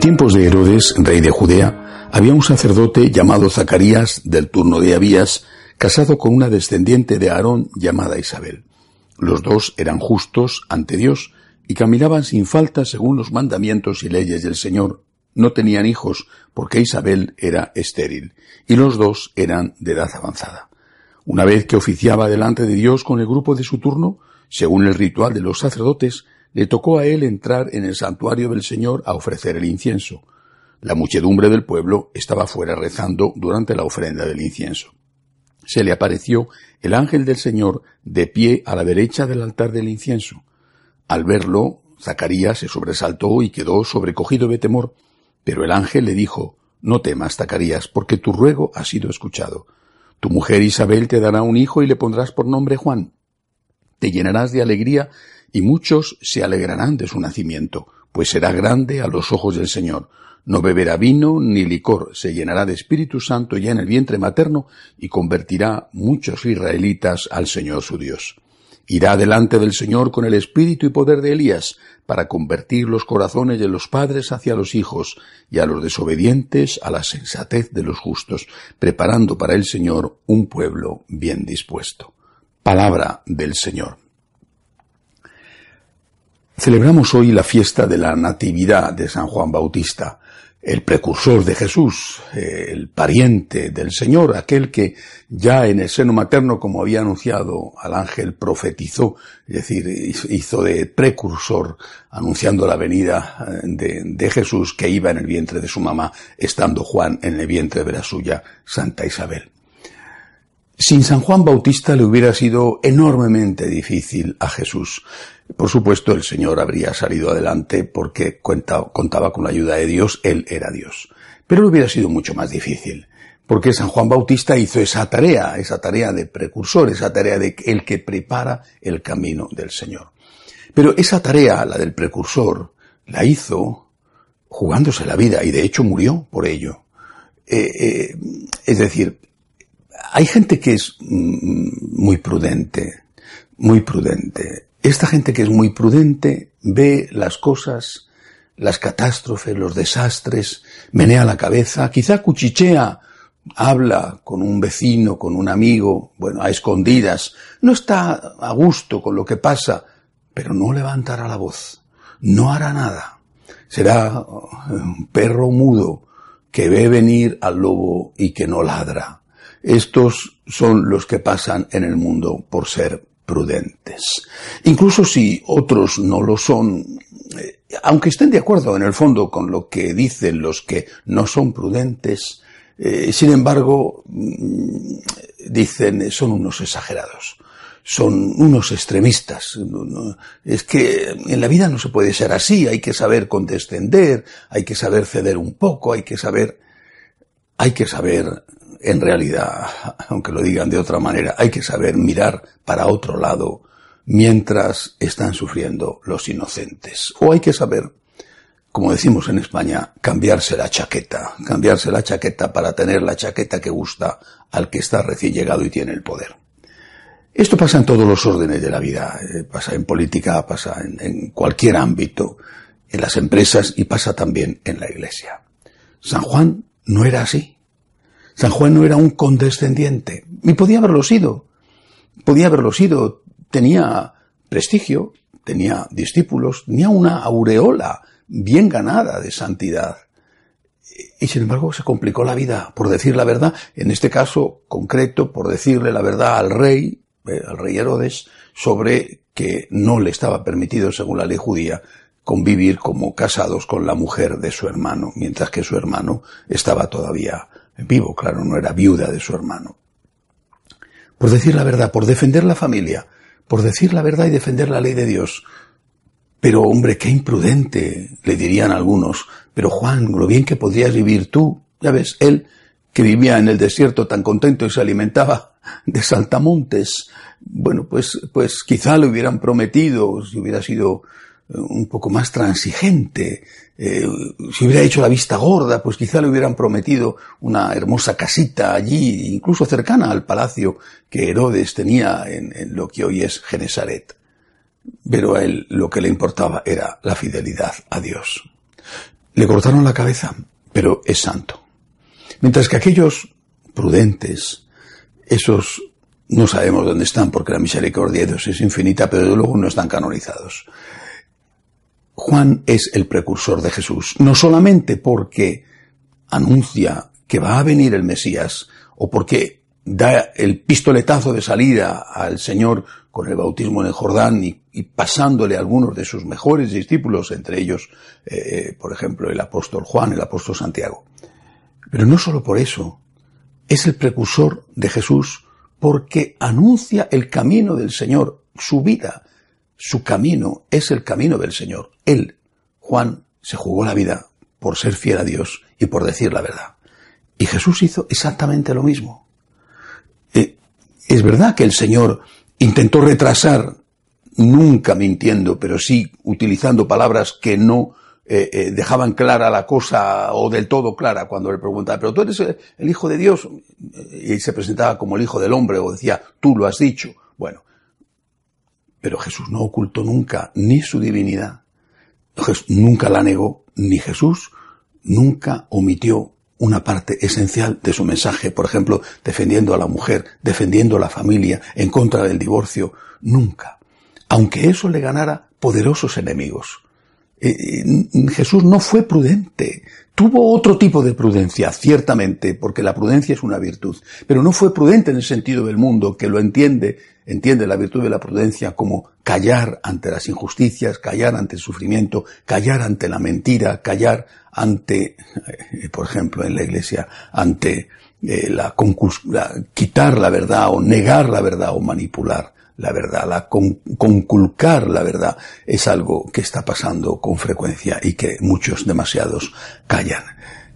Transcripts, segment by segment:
Tiempos de Herodes, rey de Judea, había un sacerdote llamado Zacarías del turno de Abías, casado con una descendiente de Aarón llamada Isabel. Los dos eran justos ante Dios y caminaban sin falta según los mandamientos y leyes del Señor. No tenían hijos porque Isabel era estéril y los dos eran de edad avanzada. Una vez que oficiaba delante de Dios con el grupo de su turno, según el ritual de los sacerdotes, le tocó a él entrar en el santuario del Señor a ofrecer el incienso. La muchedumbre del pueblo estaba fuera rezando durante la ofrenda del incienso. Se le apareció el ángel del Señor de pie a la derecha del altar del incienso. Al verlo, Zacarías se sobresaltó y quedó sobrecogido de temor, pero el ángel le dijo, No temas, Zacarías, porque tu ruego ha sido escuchado. Tu mujer Isabel te dará un hijo y le pondrás por nombre Juan. Te llenarás de alegría y muchos se alegrarán de su nacimiento, pues será grande a los ojos del Señor. No beberá vino ni licor, se llenará de Espíritu Santo ya en el vientre materno y convertirá muchos israelitas al Señor su Dios. Irá delante del Señor con el espíritu y poder de Elías, para convertir los corazones de los padres hacia los hijos y a los desobedientes a la sensatez de los justos, preparando para el Señor un pueblo bien dispuesto. Palabra del Señor. Celebramos hoy la fiesta de la Natividad de San Juan Bautista, el precursor de Jesús, el pariente del Señor, aquel que ya en el seno materno, como había anunciado al ángel, profetizó, es decir, hizo de precursor, anunciando la venida eh, de, de Jesús que iba en el vientre de su mamá, estando Juan en el vientre de la suya, Santa Isabel. Sin San Juan Bautista le hubiera sido enormemente difícil a Jesús. Por supuesto, el Señor habría salido adelante porque contaba con la ayuda de Dios, Él era Dios. Pero le hubiera sido mucho más difícil, porque San Juan Bautista hizo esa tarea, esa tarea de precursor, esa tarea de el que prepara el camino del Señor. Pero esa tarea, la del precursor, la hizo jugándose la vida y de hecho murió por ello. Eh, eh, es decir, hay gente que es mm, muy prudente, muy prudente. Esta gente que es muy prudente ve las cosas, las catástrofes, los desastres, menea la cabeza, quizá cuchichea, habla con un vecino, con un amigo, bueno, a escondidas, no está a gusto con lo que pasa, pero no levantará la voz, no hará nada. Será un perro mudo que ve venir al lobo y que no ladra. Estos son los que pasan en el mundo por ser prudentes. Incluso si otros no lo son, eh, aunque estén de acuerdo en el fondo con lo que dicen los que no son prudentes, eh, sin embargo, mm, dicen son unos exagerados, son unos extremistas. Es que en la vida no se puede ser así, hay que saber condescender, hay que saber ceder un poco, hay que saber, hay que saber en realidad, aunque lo digan de otra manera, hay que saber mirar para otro lado mientras están sufriendo los inocentes. O hay que saber, como decimos en España, cambiarse la chaqueta, cambiarse la chaqueta para tener la chaqueta que gusta al que está recién llegado y tiene el poder. Esto pasa en todos los órdenes de la vida, eh, pasa en política, pasa en, en cualquier ámbito, en las empresas y pasa también en la iglesia. San Juan no era así. San Juan no era un condescendiente, y podía haberlo sido. Podía haberlo sido. Tenía prestigio, tenía discípulos, tenía una aureola bien ganada de santidad. Y sin embargo se complicó la vida por decir la verdad, en este caso concreto, por decirle la verdad al rey, eh, al rey Herodes, sobre que no le estaba permitido, según la ley judía, convivir como casados con la mujer de su hermano, mientras que su hermano estaba todavía vivo, claro, no era viuda de su hermano. por decir la verdad, por defender la familia, por decir la verdad y defender la ley de Dios. Pero hombre, qué imprudente, le dirían algunos. Pero Juan, lo bien que podrías vivir tú, ya ves, él que vivía en el desierto tan contento y se alimentaba de saltamontes, bueno, pues, pues quizá le hubieran prometido, si hubiera sido un poco más transigente, eh, si hubiera hecho la vista gorda, pues quizá le hubieran prometido una hermosa casita allí, incluso cercana al palacio que Herodes tenía en, lo que hoy es Genesaret. Pero a él lo que le importaba era la fidelidad a Dios. Le cortaron la cabeza, pero es santo. Mientras que aquellos prudentes, esos no sabemos dónde están porque la misericordia de Dios es infinita, pero luego no están canonizados. Juan es el precursor de Jesús, no solamente porque anuncia que va a venir el Mesías o porque da el pistoletazo de salida al Señor con el bautismo en el Jordán y, pasándole algunos de sus mejores discípulos, entre ellos, eh, eh, por ejemplo, el apóstol Juan, el apóstol Santiago. Pero no solo por eso, es el precursor de Jesús porque anuncia el camino del Señor, su vida, su camino es el camino del Señor. Él, Juan, se jugó la vida por ser fiel a Dios y por decir la verdad. Y Jesús hizo exactamente lo mismo. Eh, es verdad que el Señor intentó retrasar, nunca mintiendo, pero sí utilizando palabras que no eh, eh, dejaban clara la cosa o del todo clara cuando le preguntaba, pero tú eres el, hijo de Dios y se presentaba como el hijo del hombre o decía, tú lo has dicho. Bueno, pero Jesús no ocultó nunca ni su divinidad, nunca la negó, ni Jesús nunca omitió una parte esencial de su mensaje, por ejemplo, defendiendo a la mujer, defendiendo a la familia, en contra del divorcio, nunca. Aunque eso le ganara poderosos enemigos. Eh, eh, Jesús no fue prudente. Tuvo otro tipo de prudencia, ciertamente, porque la prudencia es una virtud, pero no fue prudente en el sentido del mundo, que lo entiende, entiende la virtud de la prudencia como callar ante las injusticias, callar ante el sufrimiento, callar ante la mentira, callar ante, eh, por ejemplo, en la iglesia, ante la, la, quitar la verdad o negar la verdad o manipular la verdad, la conculcar la verdad es algo que está pasando con frecuencia y que muchos demasiados callan.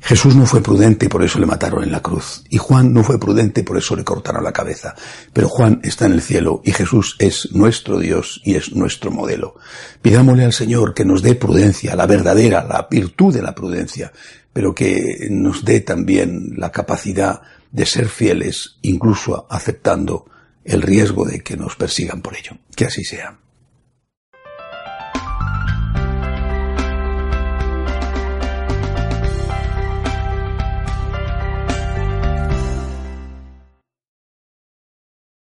Jesús no fue prudente por eso le mataron en la cruz. Y Juan no fue prudente por eso le cortaron la cabeza. Pero Juan está en el cielo y Jesús es nuestro Dios y es nuestro modelo. Pidámosle al Señor que nos dé prudencia, la verdadera, la virtud de la prudencia, pero que nos dé también la capacidad de ser fieles, incluso aceptando el riesgo de que nos persigan por ello. Que así sea.